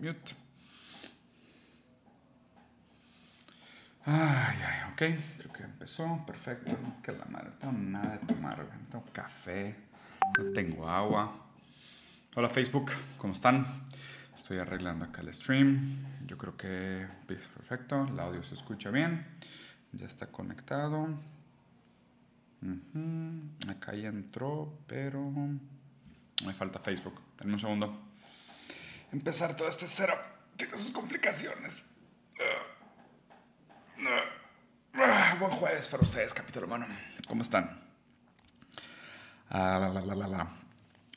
mute. Ay, ay, ok. Creo que empezó. Perfecto. Que la madre. No tengo nada de tomar. No tengo café. No tengo agua. Hola Facebook. ¿Cómo están? Estoy arreglando acá el stream. Yo creo que perfecto. El audio se escucha bien. Ya está conectado. Acá ya entró, pero me falta Facebook. Denme un segundo. Empezar todo este setup tiene sus complicaciones. Ah, buen jueves para ustedes, capítulo humano. ¿Cómo están? Ah, la, la, la,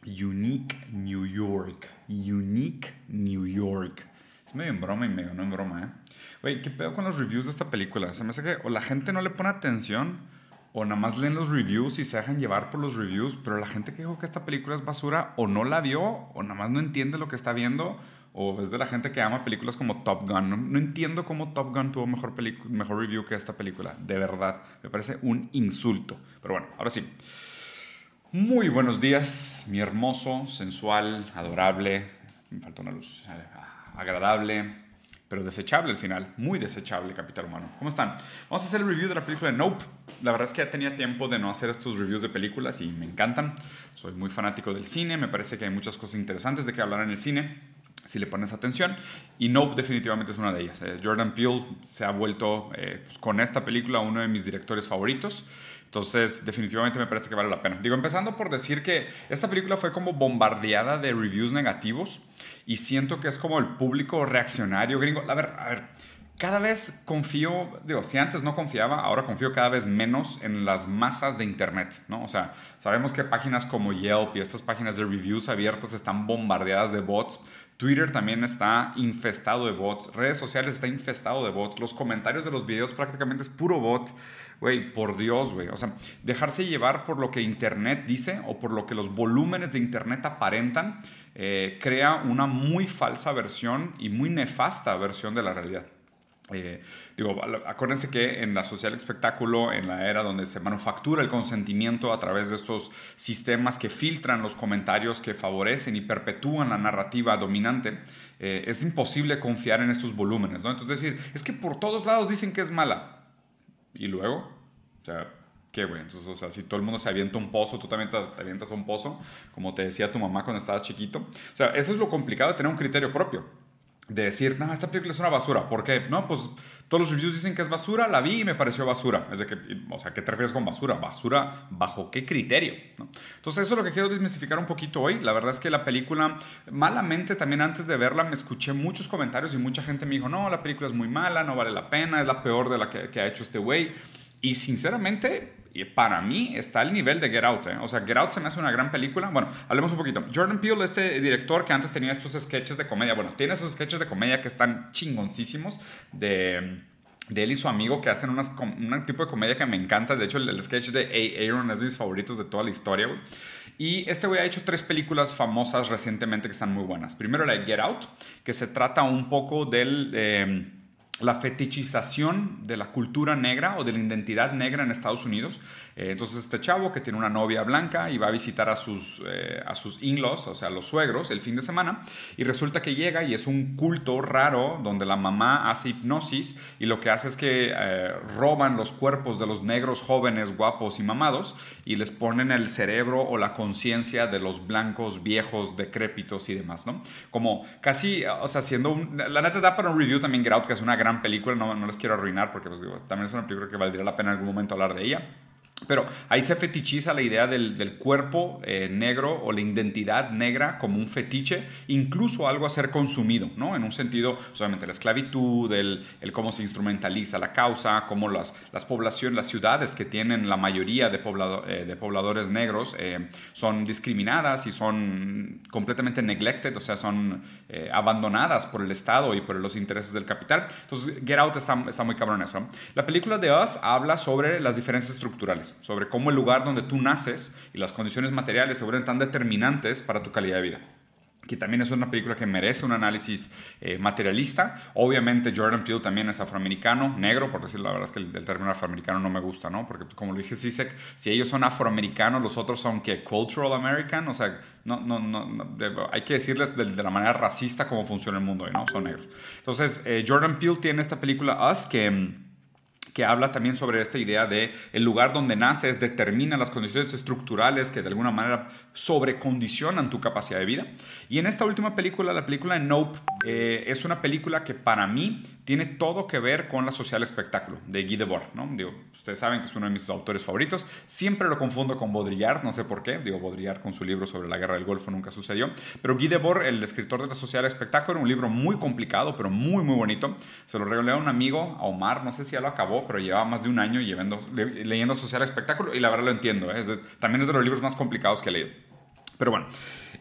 Unique New York. Unique New York. Es medio en broma y medio no en broma, ¿eh? Güey, ¿qué pedo con los reviews de esta película? Se me hace que o la gente no le pone atención o nada más leen los reviews y se dejan llevar por los reviews, pero la gente que dijo que esta película es basura o no la vio o nada más no entiende lo que está viendo o es de la gente que ama películas como Top Gun. No, entiendo cómo Top Gun tuvo mejor, mejor review que esta película, de verdad. Me parece un insulto. Pero bueno, ahora sí. Muy buenos días, mi hermoso, sensual, adorable, me falta una luz, eh, agradable, pero desechable al final, muy desechable, Capital Humano. ¿Cómo están? Vamos a hacer el review de la película de Nope. La verdad es que ya tenía tiempo de no hacer estos reviews de películas y me encantan. Soy muy fanático del cine, me parece que hay muchas cosas interesantes de que hablar en el cine si le pones atención. Y Nope definitivamente es una de ellas. Eh, Jordan Peele se ha vuelto eh, pues, con esta película uno de mis directores favoritos. Entonces, definitivamente me parece que vale la pena. Digo, empezando por decir que esta película fue como bombardeada de reviews negativos y siento que es como el público reaccionario gringo. A ver, a ver, cada vez confío, digo, si antes no confiaba, ahora confío cada vez menos en las masas de Internet, ¿no? O sea, sabemos que páginas como Yelp y estas páginas de reviews abiertas están bombardeadas de bots Twitter también está infestado de bots. Redes sociales está infestado de bots. Los comentarios de los videos prácticamente es puro bot. Güey, por Dios, güey. O sea, dejarse llevar por lo que Internet dice o por lo que los volúmenes de Internet aparentan, eh, crea una muy falsa versión y muy nefasta versión de la realidad. Eh, digo, acuérdense que en la social espectáculo, en la era donde se manufactura el consentimiento a través de estos sistemas que filtran los comentarios, que favorecen y perpetúan la narrativa dominante, eh, es imposible confiar en estos volúmenes, ¿no? Entonces decir, es que por todos lados dicen que es mala. Y luego, o sea, ¿qué, güey? Entonces, o sea, si todo el mundo se avienta un pozo, tú también te, te avientas a un pozo, como te decía tu mamá cuando estabas chiquito. O sea, eso es lo complicado de tener un criterio propio de decir, no, esta película es una basura. ¿Por qué? No, pues todos los reviews dicen que es basura, la vi y me pareció basura. Es de que, o sea, ¿qué te refieres con basura? ¿Basura bajo qué criterio? Entonces, eso es lo que quiero desmistificar un poquito hoy. La verdad es que la película, malamente también antes de verla, me escuché muchos comentarios y mucha gente me dijo, no, la película es muy mala, no vale la pena, es la peor de la que, que ha hecho este güey. Y sinceramente, para mí está al nivel de Get Out. ¿eh? O sea, Get Out se me hace una gran película. Bueno, hablemos un poquito. Jordan Peele, este director que antes tenía estos sketches de comedia, bueno, tiene esos sketches de comedia que están chingoncísimos de de él y su amigo que hacen unas, un tipo de comedia que me encanta. De hecho, el, sketch de. Aaron es de mis favoritos de toda la historia, Y este güey ha hecho tres películas famosas recientemente que están muy buenas. Primero la de Get Out, que se trata un poco del... Eh, la fetichización de la cultura negra o de la identidad negra en Estados Unidos. Eh, entonces este chavo que tiene una novia blanca y va a visitar a sus, eh, a sus in-laws, o sea, los suegros, el fin de semana, y resulta que llega y es un culto raro donde la mamá hace hipnosis y lo que hace es que eh, roban los cuerpos de los negros jóvenes, guapos y mamados y les ponen el cerebro o la conciencia de los blancos viejos, decrépitos y demás, ¿no? Como casi, o sea, siendo un... La neta da para un review también Get que es una gran película, no, no les quiero arruinar porque pues, también es una película que valdría la pena en algún momento hablar de ella. Pero ahí se fetichiza la idea del, del cuerpo eh, negro o la identidad negra como un fetiche, incluso algo a ser consumido, ¿no? En un sentido, solamente la esclavitud, el, el, cómo se instrumentaliza la causa, cómo las, las poblaciones, las ciudades que tienen la mayoría de, poblado, eh, de pobladores negros eh, son discriminadas y son completamente neglected, o sea, son abandonadas por el Estado y por los intereses del capital. Entonces, Get Out está, está muy cabrón eso. La película de Us habla sobre las diferencias estructurales sobre cómo el lugar donde tú naces y las condiciones materiales se vuelven tan determinantes para tu calidad de vida. que también es una película que merece un análisis eh, materialista. Obviamente Jordan Peele también es afroamericano, negro, por decirlo, la verdad es que el, término afroamericano no me gusta, ¿no? Porque como lo dije Sisek, si ellos son afroamericanos, los otros son que cultural American, o sea, no, no, no, hay que decirles de, la manera racista cómo funciona el mundo, ¿no? Son negros. Entonces, eh, Jordan Peele tiene esta película Us que mm, que habla también sobre esta idea de el lugar donde naces determina las condiciones estructurales que de alguna manera sobrecondicionan tu capacidad de vida. Y en esta última película, la película Nope, eh, es una película que para mí tiene todo que ver con la social espectáculo de Guy Debord, ¿no? Ustedes saben que es uno de mis autores favoritos. Siempre lo confundo con Baudrillard, no sé por qué. Digo, Baudrillard con su libro sobre la guerra del Golfo nunca sucedió. Pero Guy Debord, el escritor de la social espectáculo, un libro muy complicado, pero muy, muy bonito. Se lo regalé a un amigo, a Omar, no sé si ya lo acabó, pero llevaba más de un año leyendo social espectáculo y la verdad lo entiendo. ¿eh? también es de los libros más complicados que he leído. Pero bueno,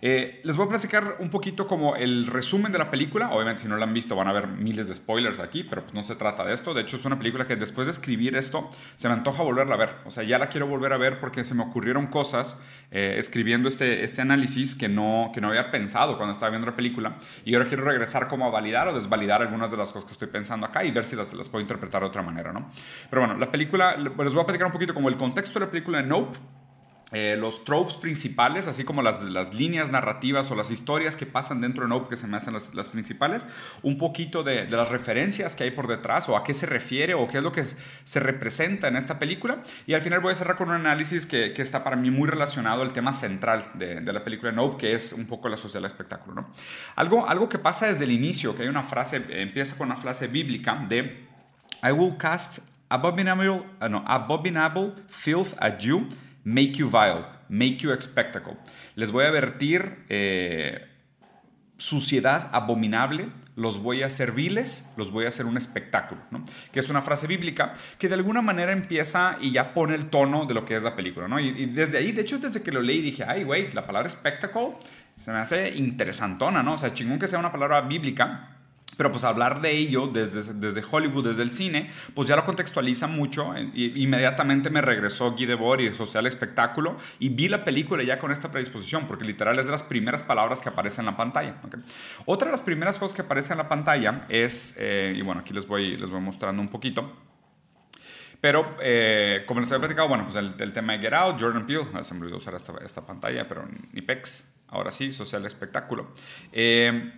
eh, les voy a platicar un poquito como el resumen de la película. Obviamente si no la han visto van a ver miles de spoilers aquí, pero pues no se trata de esto. De hecho es una película que después de escribir esto se me antoja volverla a ver. O sea, ya la quiero volver a ver porque se me ocurrieron cosas eh, escribiendo este, este análisis que no, que no había pensado cuando estaba viendo la película. Y ahora quiero regresar como a validar o desvalidar algunas de las cosas que estoy pensando acá y ver si las, las puedo interpretar de otra manera, ¿no? Pero bueno, la película, les voy a platicar un poquito como el contexto de la película de Nope eh, los tropes principales, así como las, las, líneas narrativas o las historias que pasan dentro de Nope, que se me hacen las, las principales, un poquito de, de, las referencias que hay por detrás o a qué se refiere o qué es lo que se representa en esta película. Y al final voy a cerrar con un análisis que, que está para mí muy relacionado al tema central de, de la película Nope, que es un poco la social espectáculo. ¿no? Algo, algo que pasa desde el inicio, que hay una frase, empieza con una frase bíblica de I will cast abominable, uh, no, abominable filth at you make you vile, make you a spectacle. Les voy a vertir eh, suciedad abominable, los voy a hacer viles, los voy a hacer un espectáculo, ¿no? que es una frase bíblica que de alguna manera empieza y ya pone el tono de lo que es la película. ¿no? Y, desde ahí, de hecho, desde que lo leí dije, ay, güey, la palabra espectáculo se me hace interesantona, ¿no? O sea, chingón que sea una palabra bíblica pero pues hablar de ello desde, desde Hollywood, desde el cine, pues ya lo contextualiza mucho. Inmediatamente me regresó Guy Debord y Social Espectáculo y vi la película ya con esta predisposición, porque literal es de las primeras palabras que aparecen en la pantalla. Otra de las primeras cosas que aparece en la pantalla es, eh, y bueno, aquí les voy, les voy mostrando un poquito. Pero, eh, como les había platicado, bueno, pues el, tema de Get Out, Jordan Peele, ah, se me olvidó usar esta, esta pantalla, pero ni pex. Ahora sí, social espectáculo. Eh,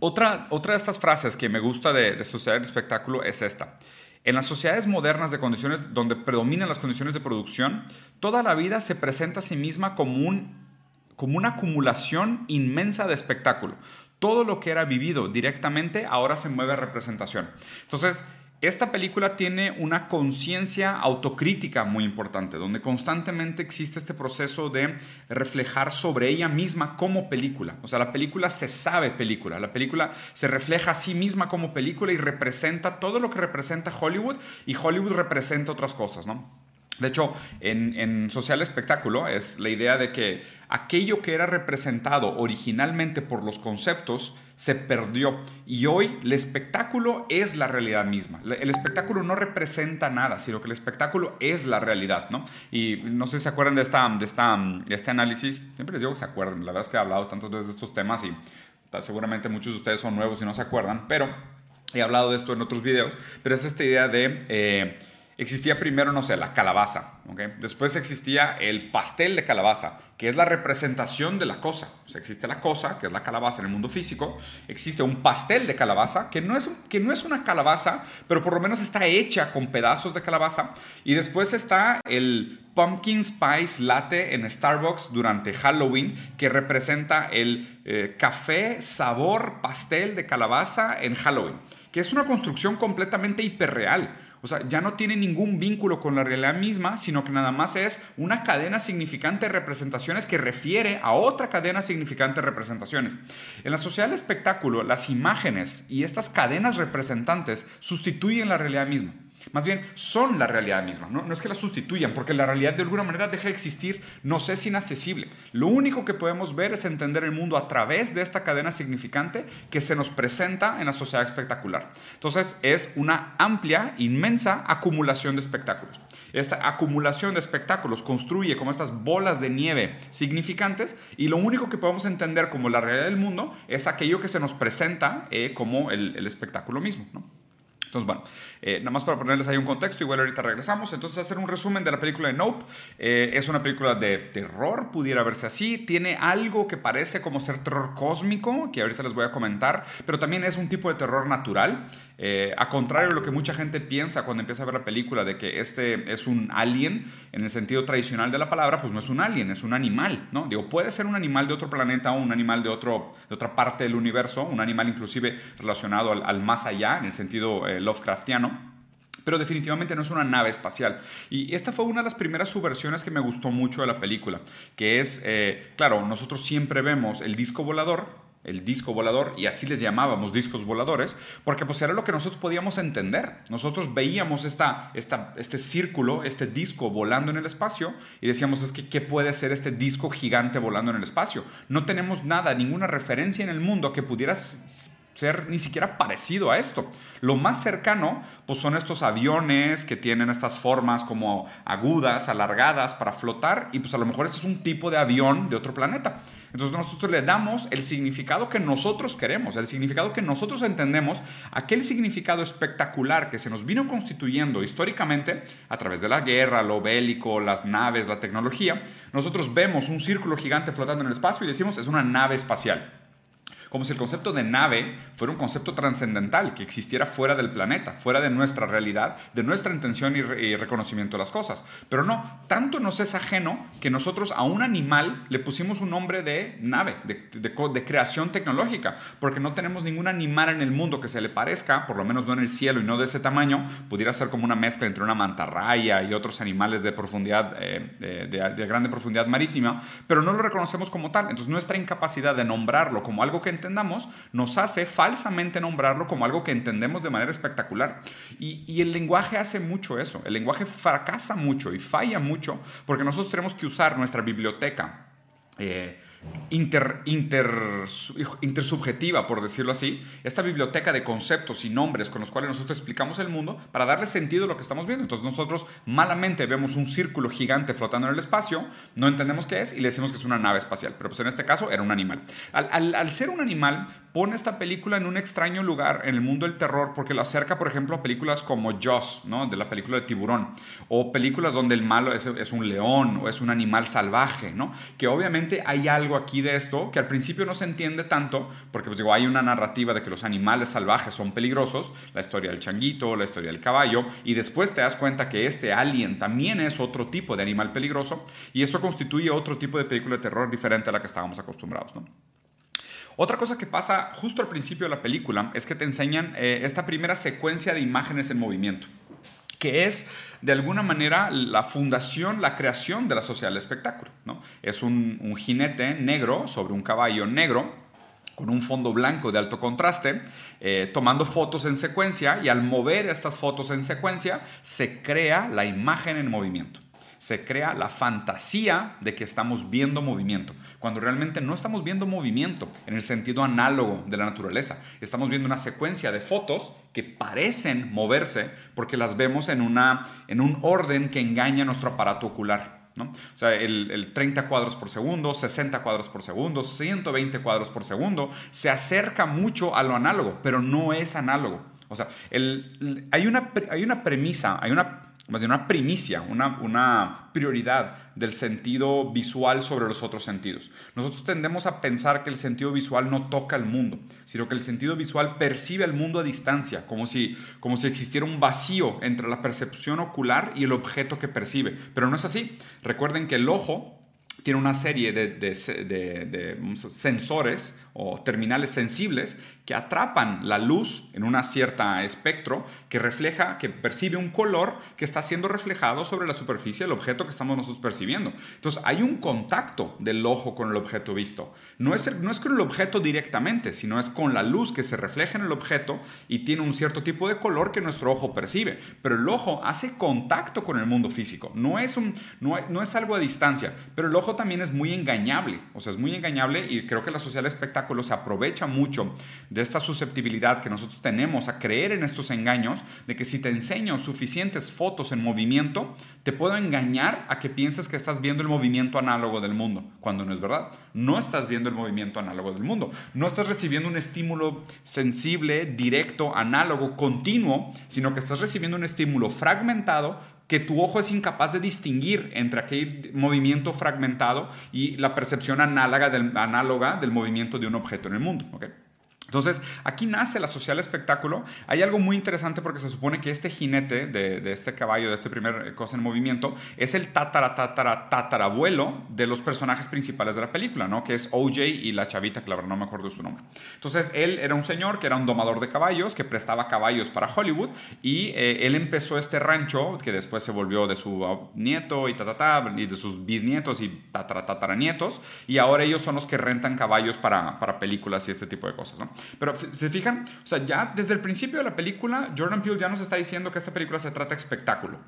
otra, otra de estas frases que me gusta de, de sociedad de espectáculo es esta. En las sociedades modernas de condiciones donde predominan las condiciones de producción, toda la vida se presenta a sí misma como, un, como una acumulación inmensa de espectáculo. Todo lo que era vivido directamente ahora se mueve a representación. Entonces, esta película tiene una conciencia autocrítica muy importante, donde constantemente existe este proceso de reflejar sobre ella misma como película. O sea, la película se sabe película, la película se refleja a sí misma como película y representa todo lo que representa Hollywood y Hollywood representa otras cosas, ¿no? De hecho, en, Social Espectáculo es la idea de que aquello que era representado originalmente por los conceptos se perdió y hoy el espectáculo es la realidad misma. El espectáculo no representa nada, sino que el espectáculo es la realidad, ¿no? Y no sé si se acuerdan de, esta, de, esta, este análisis, siempre les digo que se acuerden, la verdad es que he hablado tantas veces de estos temas y seguramente muchos de ustedes son nuevos y no se acuerdan, pero he hablado de esto en otros videos, pero es esta idea de... Eh, existía primero, no sé, la calabaza, después existía el pastel de calabaza, que es la representación de la cosa. O sea, existe la cosa, que es la calabaza en el mundo físico, existe un pastel de calabaza, que no es, que no es una calabaza, pero por lo menos está hecha con pedazos de calabaza, y después está el pumpkin spice latte en Starbucks durante Halloween, que representa el eh, café sabor pastel de calabaza en Halloween, que es una construcción completamente hiperreal. O sea, ya no tiene ningún vínculo con la realidad misma, sino que nada más es una cadena significante de representaciones que refiere a otra cadena significante de representaciones. En la sociedad del espectáculo, las imágenes y estas cadenas representantes sustituyen la realidad misma. Más bien, son la realidad misma. ¿no? es que la sustituyan, porque la realidad de alguna manera deja de existir, nos es inaccesible. Lo único que podemos ver es entender el mundo a través de esta cadena significante que se nos presenta en la sociedad espectacular. Entonces, es una amplia, inmensa acumulación de espectáculos. Esta acumulación de espectáculos construye como estas bolas de nieve significantes y lo único que podemos entender como la realidad del mundo es aquello que se nos presenta eh, como el, el espectáculo mismo. ¿no? Entonces, bueno, eh, nada más para ponerles ahí un contexto, igual ahorita regresamos. Entonces, hacer un resumen de la película de Nope. Eh, es una película de terror, pudiera verse así. Tiene algo que parece como ser terror cósmico, que ahorita les voy a comentar, pero también es un tipo de terror natural. Eh, a contrario de lo que mucha gente piensa cuando empieza a ver la película, de que este es un alien, en el sentido tradicional de la palabra, pues no es un alien, es un animal, ¿no? Digo, puede ser un animal de otro planeta o un animal de, otro, de otra parte del universo, un animal inclusive relacionado al, más allá, en el sentido Lovecraftiano pero definitivamente no es una nave espacial. Y esta fue una de las primeras subversiones que me gustó mucho de la película, que es, eh, claro, nosotros siempre vemos el disco volador, el disco volador, y así les llamábamos discos voladores, porque pues era lo que nosotros podíamos entender. Nosotros veíamos esta, esta, este círculo, este disco volando en el espacio, y decíamos, es que, ¿qué puede ser este disco gigante volando en el espacio? No tenemos nada, ninguna referencia en el mundo que pudiera ser ni siquiera parecido a esto. Lo más cercano, pues son estos aviones que tienen estas formas como agudas, alargadas para flotar, y pues a lo mejor este es un tipo de avión de otro planeta. Entonces nosotros le damos el significado que nosotros queremos, el significado que nosotros entendemos, aquel significado espectacular que se nos vino constituyendo históricamente a través de la guerra, lo bélico, las naves, la tecnología. Nosotros vemos un círculo gigante flotando en el espacio y decimos es una nave espacial como si el concepto de nave fuera un concepto trascendental, que existiera fuera del planeta, fuera de nuestra realidad, de nuestra intención y, reconocimiento de las cosas. Pero no, tanto nos es ajeno que nosotros a un animal le pusimos un nombre de nave, de, de creación tecnológica, porque no tenemos ningún animal en el mundo que se le parezca, por lo menos no en el cielo y no de ese tamaño, pudiera ser como una mezcla entre una mantarraya y otros animales de profundidad, eh, de, de grande profundidad marítima, pero no lo reconocemos como tal. Entonces nuestra incapacidad de nombrarlo como algo que entendamos, nos hace falsamente nombrarlo como algo que entendemos de manera espectacular. Y, el lenguaje hace mucho eso. El lenguaje fracasa mucho y falla mucho porque nosotros tenemos que usar nuestra biblioteca. Eh, inter, inter, intersubjetiva, por decirlo así, esta biblioteca de conceptos y nombres con los cuales nosotros explicamos el mundo para darle sentido a lo que estamos viendo. Entonces nosotros malamente vemos un círculo gigante flotando en el espacio, no entendemos qué es y le decimos que es una nave espacial, pero pues en este caso era un animal. Al, al, ser un animal, pone esta película en un extraño lugar en el mundo del terror porque lo acerca, por ejemplo, a películas como Jaws, ¿no? de la película de tiburón, o películas donde el malo es, es un león o es un animal salvaje, ¿no? que obviamente hay algo aquí de esto que al principio no se entiende tanto, porque pues hay una narrativa de que los animales salvajes son peligrosos, la historia del changuito, la historia del caballo, y después te das cuenta que este alien también es otro tipo de animal peligroso, y eso constituye otro tipo de película de terror diferente a la que estábamos acostumbrados, ¿no? Otra cosa que pasa justo al principio de la película es que te enseñan eh, esta primera secuencia de imágenes en movimiento que es de alguna manera la fundación, la creación de la sociedad del espectáculo. ¿no? Es un, jinete negro sobre un caballo negro con un fondo blanco de alto contraste, eh, tomando fotos en secuencia y al mover estas fotos en secuencia se crea la imagen en movimiento se crea la fantasía de que estamos viendo movimiento, cuando realmente no estamos viendo movimiento en el sentido análogo de la naturaleza. Estamos viendo una secuencia de fotos que parecen moverse porque las vemos en, una, en un orden que engaña nuestro aparato ocular. ¿no? O sea, el, 30 cuadros por segundo, 60 cuadros por segundo, 120 cuadros por segundo, se acerca mucho a lo análogo, pero no es análogo. O sea, hay, una, hay una premisa, hay una más bien una primicia, una, una prioridad del sentido visual sobre los otros sentidos. Nosotros tendemos a pensar que el sentido visual no toca el mundo, sino que el sentido visual percibe el mundo a distancia, como si, como si existiera un vacío entre la percepción ocular y el objeto que percibe. Pero no es así. Recuerden que el ojo tiene una serie de, de sensores o terminales sensibles que atrapan la luz en una cierta espectro que refleja, que percibe un color que está siendo reflejado sobre la superficie del objeto que estamos nosotros percibiendo. Entonces hay un contacto del ojo con el objeto visto. No es, no es con el objeto directamente, sino es con la luz que se refleja en el objeto y tiene un cierto tipo de color que nuestro ojo percibe. Pero el ojo hace contacto con el mundo físico. No es, un, no, no es algo a distancia, pero el ojo también es muy engañable. O sea, es muy engañable y creo que la social espectáculo se aprovecha mucho de esta susceptibilidad que nosotros tenemos a creer en estos engaños, de que si te enseño suficientes fotos en movimiento, te puedo engañar a que pienses que estás viendo el movimiento análogo del mundo, cuando no es verdad. No estás viendo el movimiento análogo del mundo. No estás recibiendo un estímulo sensible, directo, análogo, continuo, sino que estás recibiendo un estímulo fragmentado que tu ojo es incapaz de distinguir entre aquel movimiento fragmentado y la percepción análoga del, análoga del movimiento de un objeto en el mundo. ¿okay? Entonces, aquí nace la social espectáculo. Hay algo muy interesante porque se supone que este jinete de, este caballo, de este primer cosa en movimiento, es el tatara, tatara, tatarabuelo de los personajes principales de la película, ¿no? Que es OJ y la chavita, que la verdad no me acuerdo su nombre. Entonces, él era un señor que era un domador de caballos, que prestaba caballos para Hollywood, y eh, él empezó este rancho, que después se volvió de su nieto y tatata, y de sus bisnietos y tatara, tataranietos, y ahora ellos son los que rentan caballos para, para películas y este tipo de cosas, ¿no? Pero se fijan, o sea, ya desde el principio de la película, Jordan Peele ya nos está diciendo que esta película se trata de espectáculo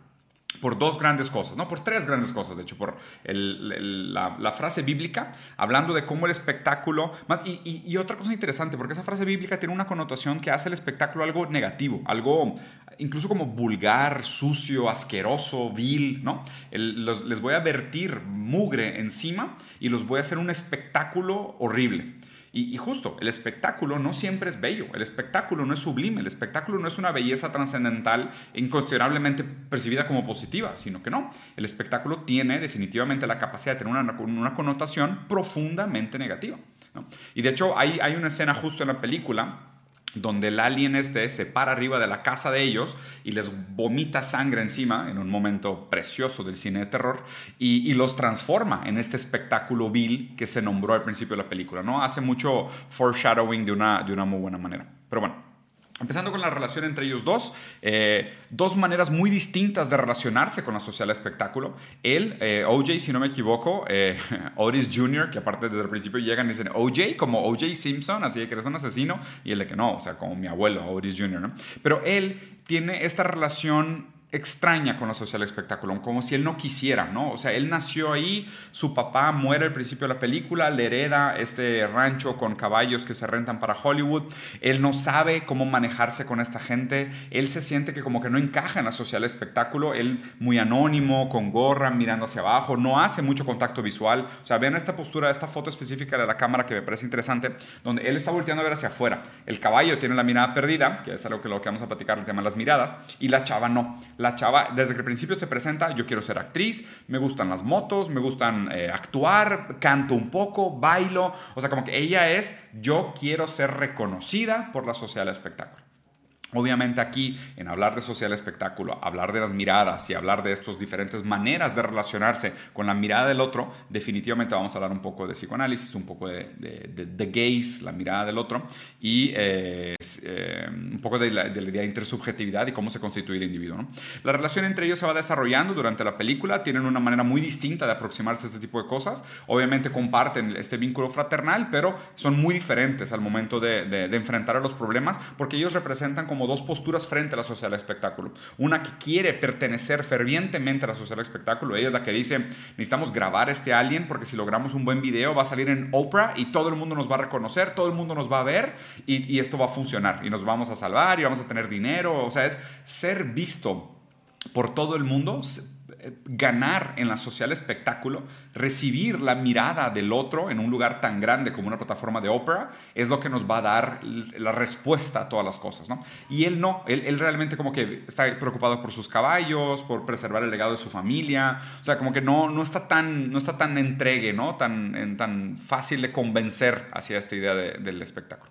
por dos grandes cosas, no por tres grandes cosas, de hecho, por la, frase bíblica, hablando de cómo el espectáculo, y, otra cosa interesante, porque esa frase bíblica tiene una connotación que hace el espectáculo algo negativo, algo incluso como vulgar, sucio, asqueroso, vil, ¿no? les voy a vertir mugre encima y los voy a hacer un espectáculo horrible. Y, justo, el espectáculo no siempre es bello, el espectáculo no es sublime, el espectáculo no es una belleza trascendental incuestionablemente percibida como positiva, sino que no, el espectáculo tiene definitivamente la capacidad de tener una, una connotación profundamente negativa. Y de hecho hay, hay una escena justo en la película donde el alien este se para arriba de la casa de ellos y les vomita sangre encima en un momento precioso del cine de terror y, los transforma en este espectáculo vil que se nombró al principio de la película, ¿no? Hace mucho foreshadowing de una, de una muy buena manera. Pero bueno, Empezando con la relación entre ellos dos, eh, dos maneras muy distintas de relacionarse con la social espectáculo. Él, eh, OJ, si no me equivoco, eh, Otis Jr., que aparte desde el principio llegan y dicen OJ, como OJ Simpson, así que eres un asesino, y el de que no, o sea, como mi abuelo, Otis Jr., ¿no? Pero él tiene esta relación extraña con la social espectáculo, como si él no quisiera, ¿no? O sea, él nació ahí, su papá muere al principio de la película, le hereda este rancho con caballos que se rentan para Hollywood, él no sabe cómo manejarse con esta gente, él se siente que como que no encaja en la social espectáculo, él muy anónimo, con gorra, mirando hacia abajo, no hace mucho contacto visual, o sea, vean esta postura, esta foto específica de la cámara que me parece interesante, donde él está volteando a ver hacia afuera, el caballo tiene la mirada perdida, que es algo que lo que vamos a platicar, el tema de las miradas, y la chava no la chava desde que el principio se presenta, yo quiero ser actriz, me gustan las motos, me gustan eh, actuar, canto un poco, bailo, o sea, como que ella es, yo quiero ser reconocida por la sociedad del espectáculo. Obviamente aquí, en hablar de social espectáculo, hablar de las miradas y hablar de estas diferentes maneras de relacionarse con la mirada del otro, definitivamente vamos a hablar un poco de psicoanálisis, un poco de, de, gaze, la mirada del otro, y eh, eh, un poco de la, idea de intersubjetividad y cómo se constituye el individuo. La relación entre ellos se va desarrollando durante la película, tienen una manera muy distinta de aproximarse a este tipo de cosas, obviamente comparten este vínculo fraternal, pero son muy diferentes al momento de, enfrentar a los problemas, porque ellos representan como dos posturas frente a la sociedad del espectáculo. Una que quiere pertenecer fervientemente a la sociedad del espectáculo, ella es la que dice, necesitamos grabar este alien porque si logramos un buen video va a salir en Oprah y todo el mundo nos va a reconocer, todo el mundo nos va a ver y, y esto va a funcionar y nos vamos a salvar y vamos a tener dinero. O sea, es ser visto por todo el mundo ganar en la social espectáculo, recibir la mirada del otro en un lugar tan grande como una plataforma de ópera, es lo que nos va a dar la respuesta a todas las cosas, ¿no? Y él no, él, realmente como que está preocupado por sus caballos, por preservar el legado de su familia, o sea, como que no, no, está, tan, no está tan entregue, ¿no? Tan, tan fácil de convencer hacia esta idea del espectáculo.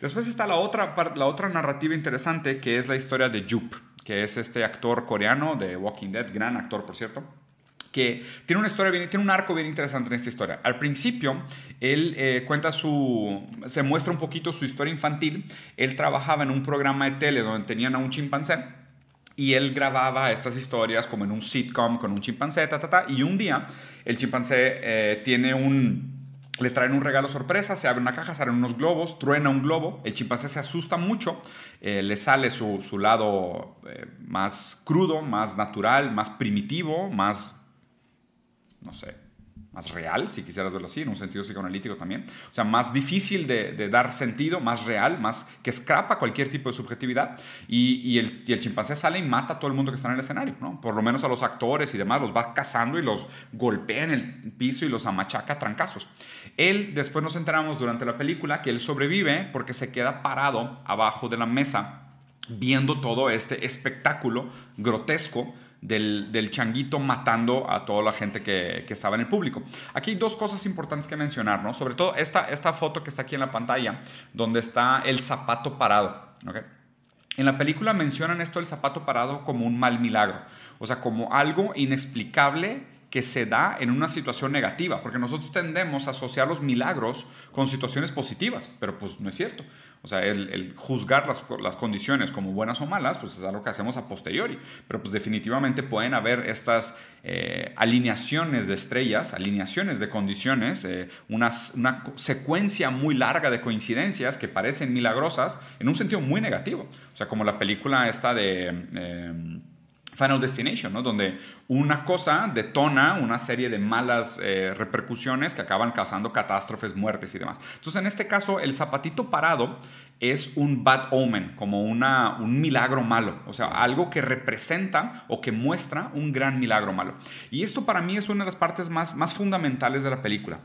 Después está la otra, la otra narrativa interesante que es la historia de Jupe que es este actor coreano de Walking Dead, gran actor por cierto. que tiene una historia bien, tiene un arco bien interesante en esta historia. Al principio, él eh, cuenta su, se muestra un poquito su historia infantil. Él trabajaba en un programa de tele donde tenían a un chimpancé y él grababa estas historias como en un sitcom con un chimpancé, ta, ta, ta, y un día el chimpancé eh, tiene un, le traen un regalo sorpresa, se abre una caja, salen unos globos, truena un globo, el chimpancé se asusta mucho, eh, le sale su, su lado más crudo, más natural, más primitivo, más no sé, más real, si quisieras verlo así, en un sentido psicoanalítico también. O sea, más difícil de, dar sentido, más real, más que escapa cualquier tipo de subjetividad. Y, el, chimpancé sale y mata a todo el mundo que está en el escenario, ¿no? Por lo menos a los actores y demás, los va cazando y los golpea en el piso y los amachaca a trancazos. Él, después nos enteramos durante la película que él sobrevive porque se queda parado abajo de la mesa viendo todo este espectáculo grotesco del, changuito matando a toda la gente que, estaba en el público. Aquí hay dos cosas importantes que mencionar, ¿no? Sobre todo esta, esta foto que está aquí en la pantalla, donde está el zapato parado, En la película mencionan esto del zapato parado como un mal milagro, o sea, como algo inexplicable que se da en una situación negativa, porque nosotros tendemos a asociar los milagros con situaciones positivas, pero pues no es cierto. O sea, el, juzgar las, las, condiciones como buenas o malas, pues es algo que hacemos a posteriori, pero pues definitivamente pueden haber estas eh, alineaciones de estrellas, alineaciones de condiciones, eh, una, secuencia muy larga de coincidencias que parecen milagrosas en un sentido muy negativo. O sea, como la película esta de... Eh, Final Destination, ¿no? donde una cosa detona una serie de malas eh, repercusiones que acaban causando catástrofes, muertes y demás. Entonces, en este caso, el zapatito parado es un bad omen, como una, un milagro malo, o sea, algo que representa o que muestra un gran milagro malo. Y esto para mí es una de las partes más, más fundamentales de la película.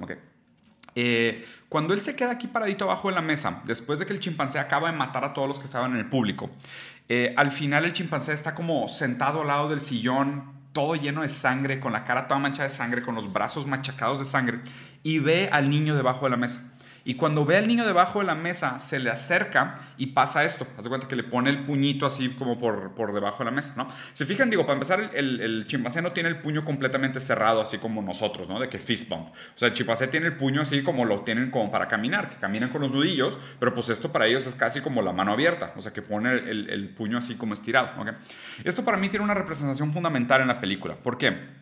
Eh, cuando él se queda aquí paradito abajo de la mesa, después de que el chimpancé acaba de matar a todos los que estaban en el público, eh, al final el chimpancé está como sentado al lado del sillón, todo lleno de sangre, con la cara toda manchada de sangre, con los brazos machacados de sangre, y ve al niño debajo de la mesa. Y cuando ve al niño debajo de la mesa, se le acerca y pasa esto. Haz de cuenta que le pone el puñito así como por, por debajo de la mesa, ¿no? Se fijan, digo, para empezar, el, el, chimpancé no tiene el puño completamente cerrado, así como nosotros, ¿no? De que fist bump. O sea, el chimpancé tiene el puño así como lo tienen como para caminar, que caminan con los nudillos, pero pues esto para ellos es casi como la mano abierta, o sea, que pone el, el puño así como estirado, ¿ok? Esto para mí tiene una representación fundamental en la película. ¿Por qué?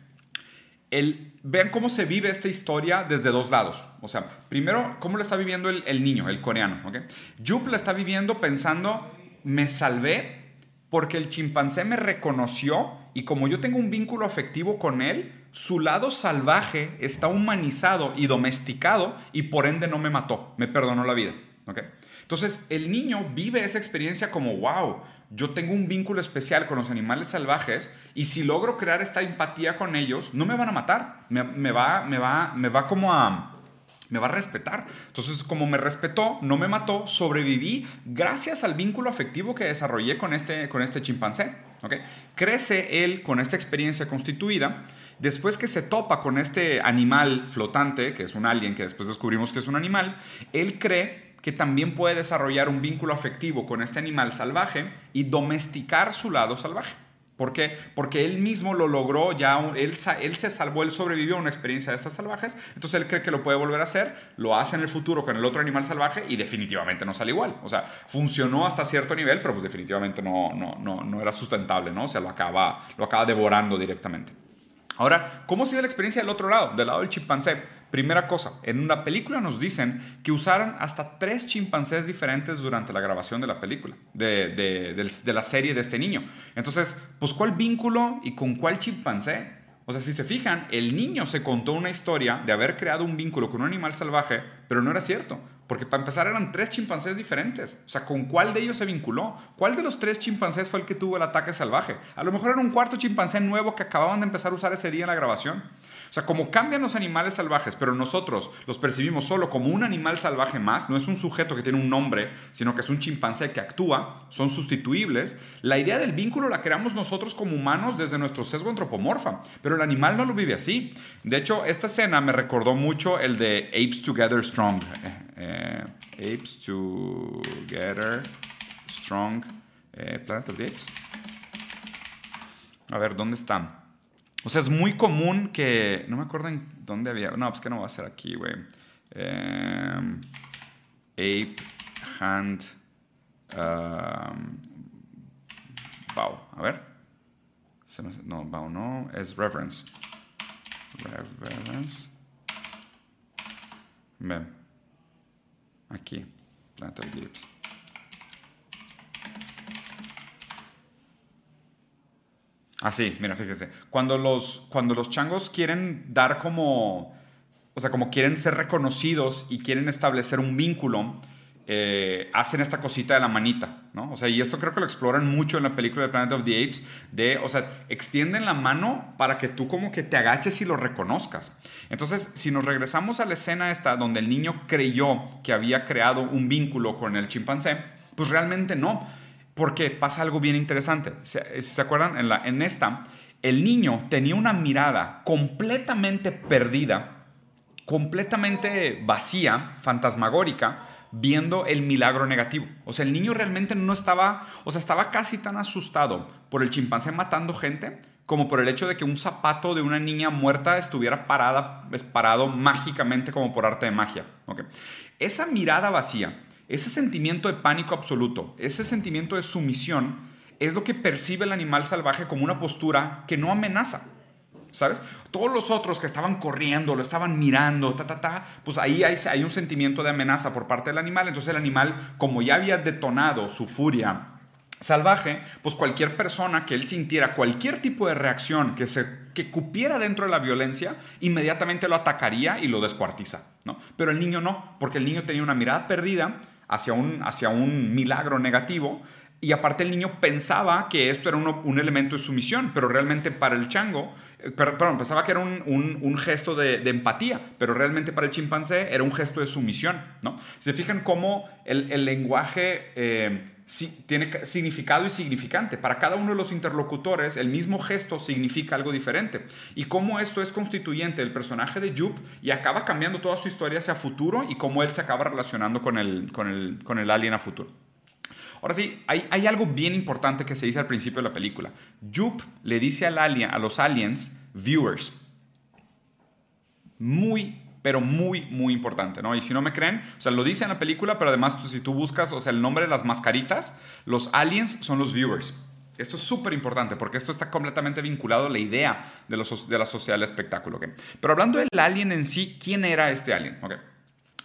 El, vean cómo se vive esta historia desde dos lados. O sea, primero, cómo lo está viviendo el, niño, el coreano. ¿okay? Yup la está viviendo pensando, me salvé porque el chimpancé me reconoció y como yo tengo un vínculo afectivo con él, su lado salvaje está humanizado y domesticado y por ende no me mató, me perdonó la vida. ¿okay? Entonces, el niño vive esa experiencia como, wow, yo tengo un vínculo especial con los animales salvajes y si logro crear esta empatía con ellos, no me van a matar, me, va, me, va, me va como a... Me va a respetar. Entonces, como me respetó, no me mató, sobreviví gracias al vínculo afectivo que desarrollé con este, con este chimpancé. ¿okay? Crece él con esta experiencia constituida. Después que se topa con este animal flotante, que es un alien que después descubrimos que es un animal, él cree que también puede desarrollar un vínculo afectivo con este animal salvaje y domesticar su lado salvaje. ¿Por qué? Porque él mismo lo logró, ya él, se salvó, él sobrevivió a una experiencia de estas salvajes, entonces él cree que lo puede volver a hacer, lo hace en el futuro con el otro animal salvaje y definitivamente no sale igual. O sea, funcionó hasta cierto nivel, pero pues definitivamente no, no, no, no era sustentable, ¿no? O sea, lo acaba, lo acaba devorando directamente. Ahora, ¿cómo sigue la experiencia del otro lado, del lado del chimpancé? Primera cosa, en una película nos dicen que usaron hasta tres chimpancés diferentes durante la grabación de la película, de, la serie de este niño. Entonces, pues ¿cuál vínculo y con cuál chimpancé? O sea, si se fijan, el niño se contó una historia de haber creado un vínculo con un animal salvaje, pero no era cierto. Porque para empezar eran tres chimpancés diferentes. O sea, ¿con cuál de ellos se vinculó? ¿Cuál de los tres chimpancés fue el que tuvo el ataque salvaje? A lo mejor era un cuarto chimpancé nuevo que acababan de empezar a usar ese día en la grabación. O sea, como cambian los animales salvajes, pero nosotros los percibimos solo como un animal salvaje más, no es un sujeto que tiene un nombre, sino que es un chimpancé que actúa, son sustituibles, la idea del vínculo la creamos nosotros como humanos desde nuestro sesgo antropomorfa, pero el animal no lo vive así. De hecho, esta escena me recordó mucho el de Apes Together Strong. Eh, eh, apes Together Strong. Eh, Planet of the Apes. A ver, ¿dónde están? O sea, es muy común que. No me acuerdo en dónde había. No, pues que no va a ser aquí, güey. Em, ape hand. Um, bow. A ver. No, bow no. Es reverence. Reverence. Ven. Aquí. Planet of the Apes. Así, mira, fíjese. Cuando los, cuando los changos quieren dar como, o sea, como quieren ser reconocidos y quieren establecer un vínculo, eh, hacen esta cosita de la manita, ¿no? O sea, y esto creo que lo exploran mucho en la película de Planet of the Apes, de, o sea, extienden la mano para que tú como que te agaches y lo reconozcas. Entonces, si nos regresamos a la escena esta donde el niño creyó que había creado un vínculo con el chimpancé, pues realmente no porque pasa algo bien interesante. Se, acuerdan, en, la, en esta, el niño tenía una mirada completamente perdida, completamente vacía, fantasmagórica, viendo el milagro negativo. O sea, el niño realmente no estaba, o sea, estaba casi tan asustado por el chimpancé matando gente como por el hecho de que un zapato de una niña muerta estuviera parada, parado mágicamente como por arte de magia. Okay. Esa mirada vacía ese sentimiento de pánico absoluto, ese sentimiento de sumisión, es lo que percibe el animal salvaje como una postura que no amenaza. ¿Sabes? Todos los otros que estaban corriendo, lo estaban mirando, ta, ta, ta, pues ahí hay, hay un sentimiento de amenaza por parte del animal. Entonces el animal, como ya había detonado su furia salvaje, pues cualquier persona que él sintiera cualquier tipo de reacción que se que cupiera dentro de la violencia, inmediatamente lo atacaría y lo descuartiza, ¿no? Pero el niño no, porque el niño tenía una mirada perdida hacia un, hacia un milagro negativo. Y aparte el niño pensaba que esto era un, elemento de sumisión, pero realmente para el chango, eh, perdón, pensaba que era un, gesto de, empatía, pero realmente para el chimpancé era un gesto de sumisión, ¿no? Se fijan cómo el, lenguaje eh, tiene significado y significante. Para cada uno de los interlocutores, el mismo gesto significa algo diferente. Y cómo esto es constituyente del personaje de Jup y acaba cambiando toda su historia hacia futuro y cómo él se acaba relacionando con el, con el, con el alien a futuro. Ahora sí, hay, hay, algo bien importante que se dice al principio de la película. Jup le dice al alien, a los aliens, viewers. Muy pero muy, muy importante, ¿no? Y si no me creen, o sea, lo dice en la película, pero además si tú buscas, o sea, el nombre de las mascaritas, los aliens son los viewers. Esto es súper importante porque esto está completamente vinculado a la idea de, los, de la sociedad del espectáculo. ¿okay? Pero hablando del alien en sí, ¿quién era este alien? Okay.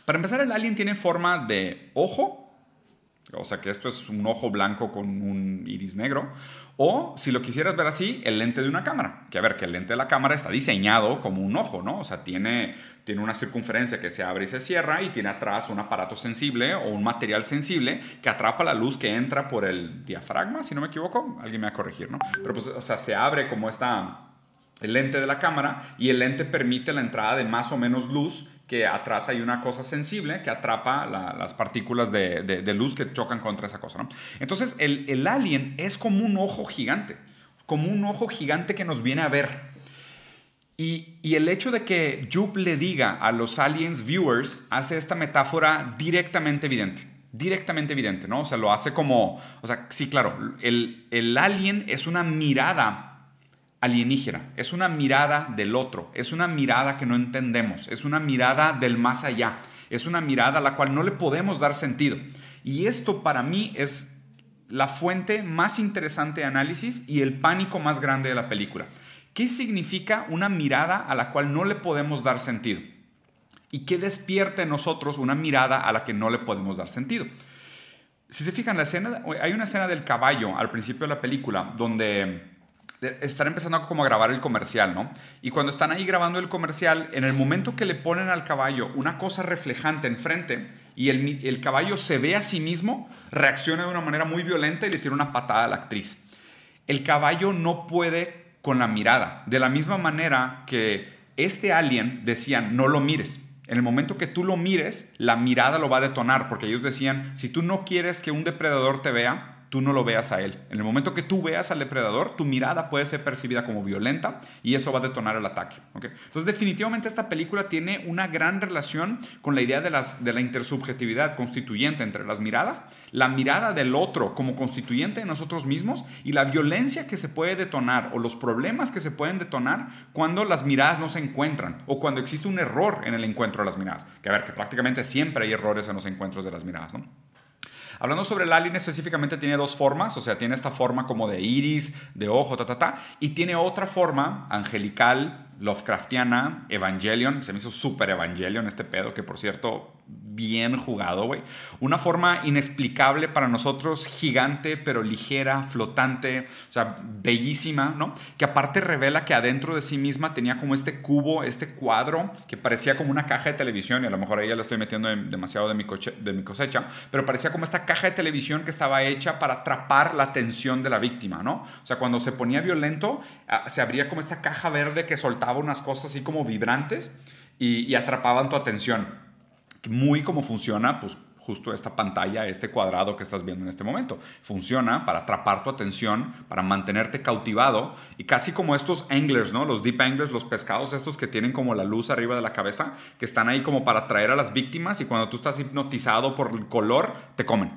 Para empezar, el alien tiene forma de ojo, o sea que esto es un ojo blanco con un iris negro. O si lo quisieras ver así, el lente de una cámara. Que a ver, que el lente de la cámara está diseñado como un ojo, ¿no? O sea, tiene, tiene una circunferencia que se abre y se cierra y tiene atrás un aparato sensible o un material sensible que atrapa la luz que entra por el diafragma, si no me equivoco. Alguien me va a corregir, ¿no? Pero pues, o sea, se abre como esta el lente de la cámara y el lente permite la entrada de más o menos luz que atrás hay una cosa sensible que atrapa las partículas de, luz que chocan contra esa cosa. ¿no? Entonces, el, alien es como un ojo gigante, como un ojo gigante que nos viene a ver. Y, el hecho de que Jupe le diga a los aliens viewers hace esta metáfora directamente evidente. Directamente evidente, ¿no? O sea, lo hace como. O sea, sí, claro, el, el alien es una mirada alienígena, es una mirada del otro, es una mirada que no entendemos, es una mirada del más allá, es una mirada a la cual no le podemos dar sentido. Y esto para mí es la fuente más interesante de análisis y el pánico más grande de la película. ¿Qué significa una mirada a la cual no le podemos dar sentido? ¿Y qué despierta en nosotros una mirada a la que no le podemos dar sentido? Si se fijan, la escena, hay una escena del caballo al principio de la película donde están empezando como a grabar el comercial, ¿no? Y cuando están ahí grabando el comercial, en el momento que le ponen al caballo una cosa reflejante enfrente y el, el caballo se ve a sí mismo, reacciona de una manera muy violenta y le tira una patada a la actriz. El caballo no puede con la mirada, de la misma manera que este alien decían, no lo mires. En el momento que tú lo mires, la mirada lo va a detonar, porque ellos decían, si tú no quieres que un depredador te vea, tú no lo veas a él. En el momento que tú veas al depredador, tu mirada puede ser percibida como violenta y eso va a detonar el ataque. Entonces, definitivamente esta película tiene una gran relación con la idea de, las, de la intersubjetividad constituyente entre las miradas, la mirada del otro como constituyente de nosotros mismos y la violencia que se puede detonar o los problemas que se pueden detonar cuando las miradas no se encuentran o cuando existe un error en el encuentro de las miradas. Que a ver, que prácticamente siempre hay errores en los encuentros de las miradas, ¿no? Hablando sobre el alien específicamente tiene dos formas, o sea, tiene esta forma como de iris, de ojo, ta, ta, ta, y tiene otra forma angelical, Lovecraftiana, Evangelion, se me hizo súper Evangelion este pedo, que por cierto, bien jugado, güey. Una forma inexplicable para nosotros, gigante, pero ligera, flotante, o sea, bellísima, ¿no? Que aparte revela que adentro de sí misma tenía como este cubo, este cuadro, que parecía como una caja de televisión, y a lo mejor ahí ya le estoy metiendo demasiado de mi, cosecha, pero parecía como esta caja de televisión que estaba hecha para atrapar la atención de la víctima, ¿no? O sea, cuando se ponía violento, ah, se abría como esta caja verde que soltaba unas cosas así como vibrantes y atrapaban tu atención muy como funciona, pues justo esta pantalla, este cuadrado que estás viendo en este momento. Funciona para atrapar tu atención, para mantenerte cautivado y casi como estos anglers, ¿no? Los deep anglers, los pescados estos que tienen como la luz arriba de la cabeza, que están ahí como para atraer a las víctimas y cuando tú estás hipnotizado por el color, te comen.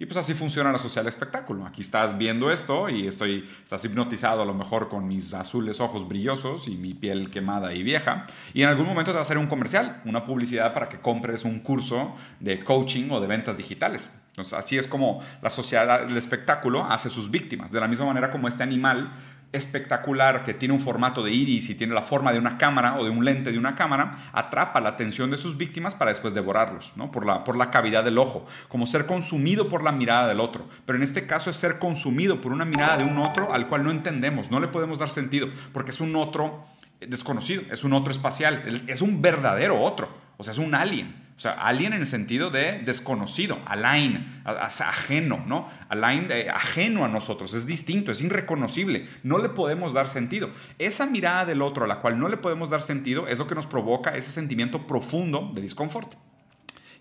Y pues así funciona la social espectáculo. Aquí estás viendo esto y estoy, estás hipnotizado a lo mejor con mis azules ojos brillosos y mi piel quemada y vieja. Y en algún momento te va a hacer un comercial, una publicidad para que compres un curso de coaching o de ventas digitales. Entonces, así es como la sociedad del espectáculo hace sus víctimas. De la misma manera como este animal espectacular que tiene un formato de iris y tiene la forma de una cámara o de un lente de una cámara, atrapa la atención de sus víctimas para después devorarlos, ¿no? por, la, por la cavidad del ojo, como ser consumido por la mirada del otro. Pero en este caso es ser consumido por una mirada de un otro al cual no entendemos, no le podemos dar sentido, porque es un otro desconocido, es un otro espacial, es un verdadero otro, o sea, es un alien. O sea, alien en el sentido de desconocido, align, ajeno, ¿no? Align, eh, ajeno a nosotros, es distinto, es irreconocible, no le podemos dar sentido. Esa mirada del otro a la cual no le podemos dar sentido es lo que nos provoca ese sentimiento profundo de disconfort.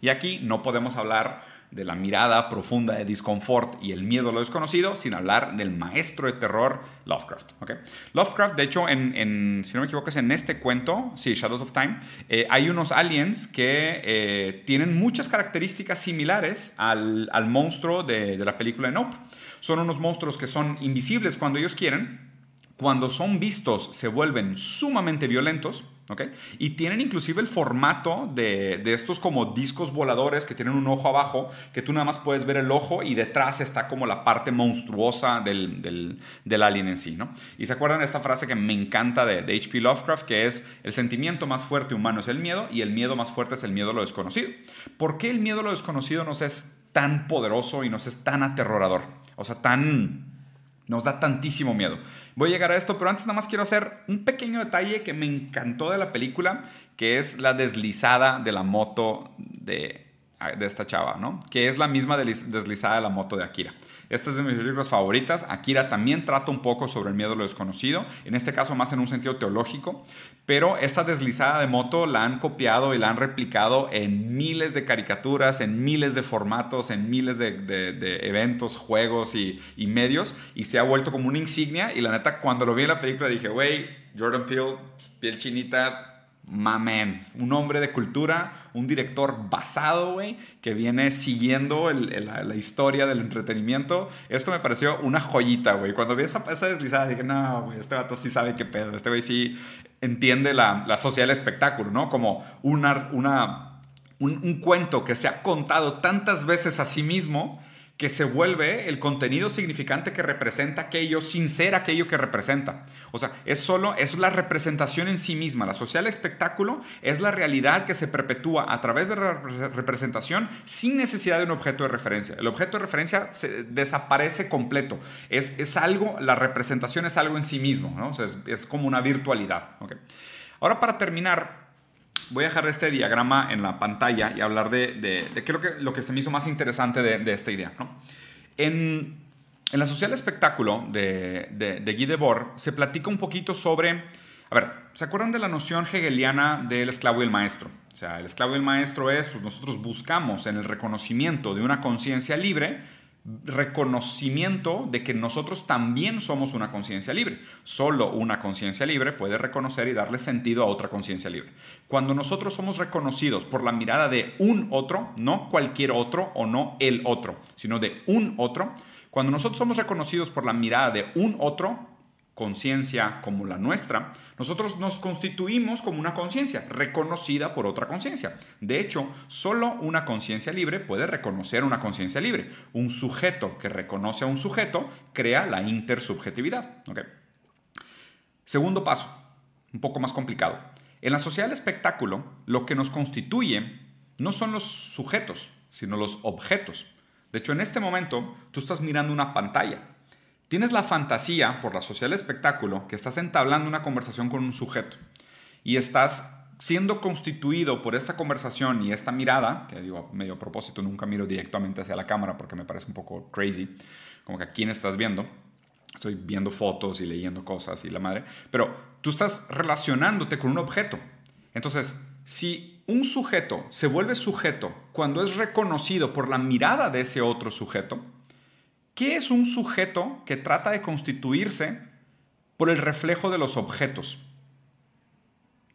Y aquí no podemos hablar de la mirada profunda de disconfort y el miedo a lo desconocido, sin hablar del maestro de terror Lovecraft. ¿okay? Lovecraft, de hecho, en, si no me equivoco, es en este cuento, sí, Shadows of Time, eh, hay unos aliens que eh, tienen muchas características similares al, monstruo de, de la película de Nope. Son unos monstruos que son invisibles cuando ellos quieren, cuando son vistos se vuelven sumamente violentos, y tienen inclusive el formato de, estos como discos voladores que tienen un ojo abajo, que tú nada más puedes ver el ojo y detrás está como la parte monstruosa del, del, alien en sí, ¿no? Y se acuerdan de esta frase que me encanta de, de H.P. Lovecraft, que es el sentimiento más fuerte humano es el miedo y el miedo más fuerte es el miedo a lo desconocido. ¿Por qué el miedo a lo desconocido nos es tan poderoso y nos es tan aterrorador? O sea, tan nos da tantísimo miedo. Voy a llegar a esto, pero antes nada más quiero hacer un pequeño detalle que me encantó de la película, que es la deslizada de la moto de, de esta chava, ¿no? Que es la misma deslizada de la moto de Akira. Esta es de mis películas favoritas. Akira también trata un poco sobre el miedo a lo desconocido, en este caso más en un sentido teológico, pero esta deslizada de moto la han copiado y la han replicado en miles de caricaturas, en miles de formatos, en miles de, eventos, juegos y, y, medios, y se ha vuelto como una insignia. Y la neta, cuando lo vi en la película dije, güey, Jordan Peele, piel chinita, Mamen, un hombre de cultura, un director basado, güey, que viene siguiendo la, historia del entretenimiento. Esto me pareció una joyita, güey. Cuando vi esa, esa deslizada dije, no, güey, este vato sí sabe qué pedo. Este güey sí entiende la, la sociedad del espectáculo, ¿no? Como una, una, un, un cuento que se ha contado tantas veces a sí mismo que se vuelve el contenido significante que representa aquello sin ser aquello que representa. O sea, es solo, es la representación en sí misma. La social espectáculo es la realidad que se perpetúa a través de la representación sin necesidad de un objeto de referencia. El objeto de referencia desaparece completo. Es, es algo, la representación es algo en sí mismo, ¿no? es, como una virtualidad. Ahora, para terminar, voy a dejar este diagrama en la pantalla y hablar de, que, lo que se me hizo más interesante de, esta idea. ¿no? En, en, la social espectáculo de, de, Guy Debord se platica un poquito sobre, a ver, ¿se acuerdan de la noción hegeliana del esclavo y el maestro? O sea, el esclavo y el maestro es, pues nosotros buscamos en el reconocimiento de una conciencia libre, reconocimiento de que nosotros también somos una conciencia libre. Solo una conciencia libre puede reconocer y darle sentido a otra conciencia libre. Cuando nosotros somos reconocidos por la mirada de un otro, no cualquier otro o no el otro, sino de un otro, cuando nosotros somos reconocidos por la mirada de un otro, conciencia como la nuestra, nosotros nos constituimos como una conciencia reconocida por otra conciencia. De hecho, solo una conciencia libre puede reconocer una conciencia libre. Un sujeto que reconoce a un sujeto crea la intersubjetividad. Segundo paso, un poco más complicado. En la sociedad del espectáculo, lo que nos constituye no son los sujetos, sino los objetos. De hecho, en este momento, tú estás mirando una pantalla Tienes la fantasía, por la social espectáculo, que estás entablando una conversación con un sujeto y estás siendo constituido por esta conversación y esta mirada, que digo, medio propósito, nunca miro directamente hacia la cámara porque me parece un poco crazy, como que a quién estás viendo. Estoy viendo fotos y leyendo cosas y la madre, pero tú estás relacionándote con un objeto. Entonces, si un sujeto se vuelve sujeto cuando es reconocido por la mirada de ese otro sujeto, ¿Qué es un sujeto que trata de constituirse por el reflejo de los objetos?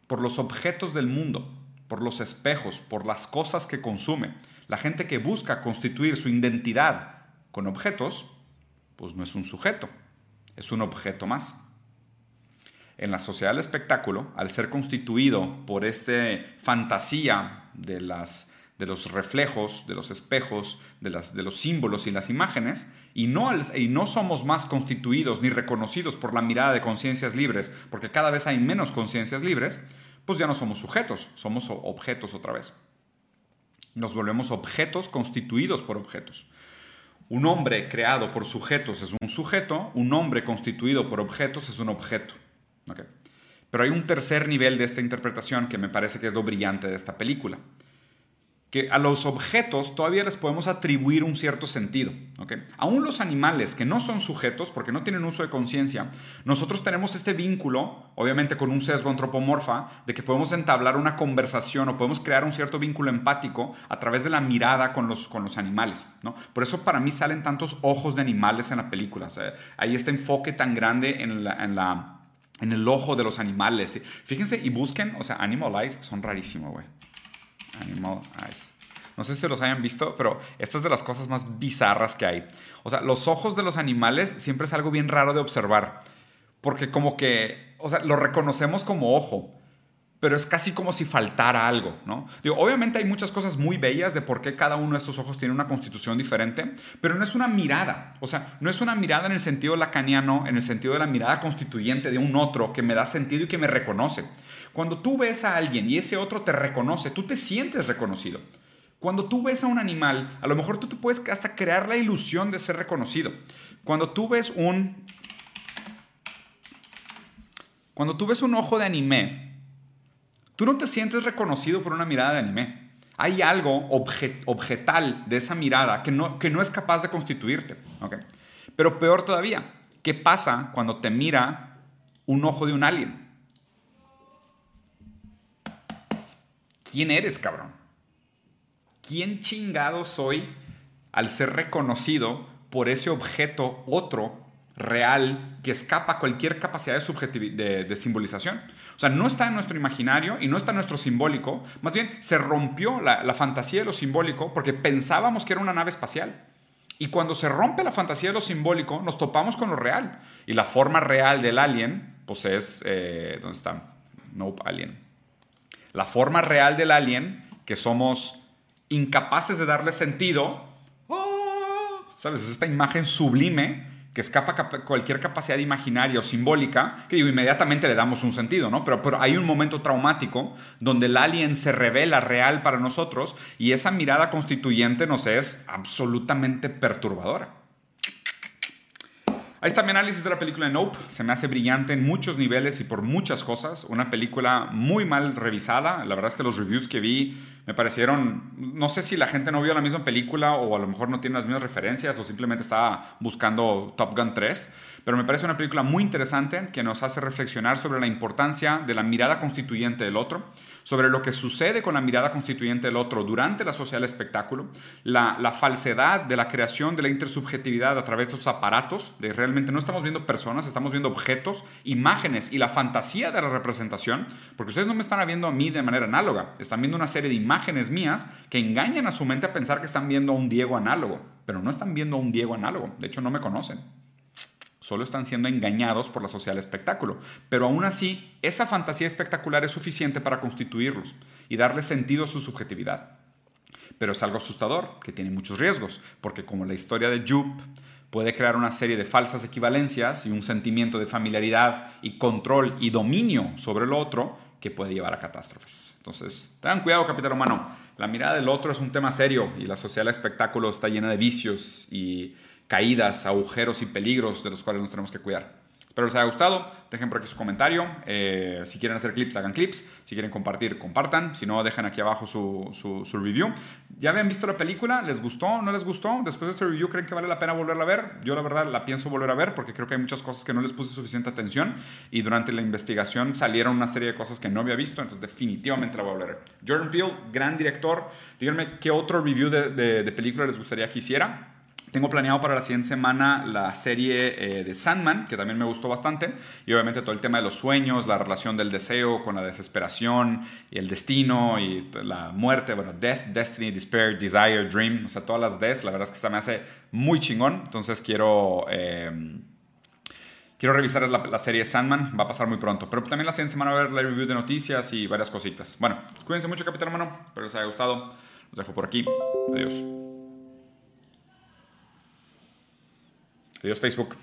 Por los objetos del mundo, por los espejos, por las cosas que consume. La gente que busca constituir su identidad con objetos, pues no es un sujeto, es un objeto más. En la sociedad del espectáculo, al ser constituido por esta fantasía de, las, de los reflejos, de los espejos, de, las, de los símbolos y las imágenes, y no, y no somos más constituidos ni reconocidos por la mirada de conciencias libres, porque cada vez hay menos conciencias libres, pues ya no somos sujetos, somos objetos otra vez. Nos volvemos objetos constituidos por objetos. Un hombre creado por sujetos es un sujeto, un hombre constituido por objetos es un objeto. Pero hay un tercer nivel de esta interpretación que me parece que es lo brillante de esta película que a los objetos todavía les podemos atribuir un cierto sentido. ¿okay? Aún los animales que no son sujetos, porque no tienen uso de conciencia, nosotros tenemos este vínculo, obviamente con un sesgo antropomorfa, de que podemos entablar una conversación o podemos crear un cierto vínculo empático a través de la mirada con los, con los animales. ¿no? Por eso para mí salen tantos ojos de animales en la película. hay este enfoque tan grande en la, en la en el ojo de los animales. Fíjense y busquen, o sea, Animal Eyes son rarísimos, güey. No sé si los hayan visto, pero esta es de las cosas más bizarras que hay. O sea, los ojos de los animales siempre es algo bien raro de observar. Porque como que, o sea, lo reconocemos como ojo, pero es casi como si faltara algo, ¿no? Obviamente hay muchas cosas muy bellas de por qué cada uno de estos ojos tiene una constitución diferente, pero no es una mirada, o sea, no es una mirada en el sentido lacaniano, en el sentido de la mirada constituyente de un otro que me da sentido y que me reconoce. Cuando tú ves a alguien y ese otro te reconoce, tú te sientes reconocido. Cuando tú ves a un animal, a lo mejor tú te puedes hasta crear la ilusión de ser reconocido. Cuando tú ves un... Cuando tú ves un ojo de anime, tú no te sientes reconocido por una mirada de anime. Hay algo objetal de esa mirada que no, que no es capaz de constituirte. Pero peor todavía, ¿qué pasa cuando te mira un ojo de un alien? ¿Quién eres, cabrón? ¿Quién chingado soy al ser reconocido por ese objeto otro, real, que escapa a cualquier capacidad de, de, simbolización? O sea, no está en nuestro imaginario y no está en nuestro simbólico. Más bien, se rompió la, la fantasía de lo simbólico porque pensábamos que era una nave espacial. Y cuando se rompe la fantasía de lo simbólico, nos topamos con lo real. Y la forma real del alien, pues es... Eh, ¿Dónde está? Nope, alien la forma real del alien, que somos incapaces de darle sentido, ¡oh! ¿sabes? Es esta imagen sublime que escapa cualquier capacidad imaginaria o simbólica, que inmediatamente le damos un sentido, ¿no? Pero, pero hay un momento traumático donde el alien se revela real para nosotros y esa mirada constituyente nos es absolutamente perturbadora. Ahí está mi análisis de la película Nope. Se me hace brillante en muchos niveles y por muchas cosas. Una película muy mal revisada. La verdad es que los reviews que vi Me parecieron, no sé si la gente no vio la misma película o a lo mejor no tiene las mismas referencias o simplemente estaba buscando Top Gun 3, pero me parece una película muy interesante que nos hace reflexionar sobre la importancia de la mirada constituyente del otro, sobre lo que sucede con la mirada constituyente del otro durante la social espectáculo, la, la falsedad de la creación de la intersubjetividad a través de esos aparatos, de realmente no estamos viendo personas, estamos viendo objetos, imágenes y la fantasía de la representación, porque ustedes no me están viendo a mí de manera análoga, están viendo una serie de imágenes mías que engañan a su mente a pensar que están viendo a un Diego análogo, pero no están viendo a un Diego análogo, de hecho no me conocen. Solo están siendo engañados por la social espectáculo. Pero aún así, esa fantasía espectacular es suficiente para constituirlos y darle sentido a su subjetividad. Pero es algo asustador, que tiene muchos riesgos, porque como la historia de Jupe puede crear una serie de falsas equivalencias y un sentimiento de familiaridad y control y dominio sobre el otro que puede llevar a catástrofes. Entonces, tengan cuidado, capitán humano. La mirada del otro es un tema serio y la social espectáculo está llena de vicios y caídas, agujeros y peligros de los cuales nos tenemos que cuidar. Espero les haya gustado. Dejen por aquí su comentario. Eh, si quieren hacer clips, hagan clips. Si quieren compartir, compartan. Si no, dejen aquí abajo su, su, review. ¿Ya habían visto la película? ¿Les gustó? ¿No les gustó? Después de este review, ¿creen que vale la pena volverla a ver? Yo la verdad la pienso volver a ver porque creo que hay muchas cosas que no les puse suficiente atención y durante la investigación salieron una serie de cosas que no había visto, entonces definitivamente la voy a volver a ver. Jordan Peele, gran director. Díganme qué otro review de, de, de película les gustaría que hiciera. Tengo planeado para la siguiente semana la serie eh, de Sandman, que también me gustó bastante, y obviamente todo el tema de los sueños, la relación del deseo con la desesperación, y el destino, y la muerte, bueno, Death, Destiny, Despair, Desire, Dream, o sea, todas las Ds, la verdad es que se me hace muy chingón, entonces quiero... Em, quiero revisar la, serie Sandman, va a pasar muy pronto. Pero también la siguiente semana va a ver la review de noticias y varias cositas. Bueno, cuídense mucho, Capitán Hermano. Espero les haya gustado. Los dejo por aquí. Adiós. Adiós Facebook.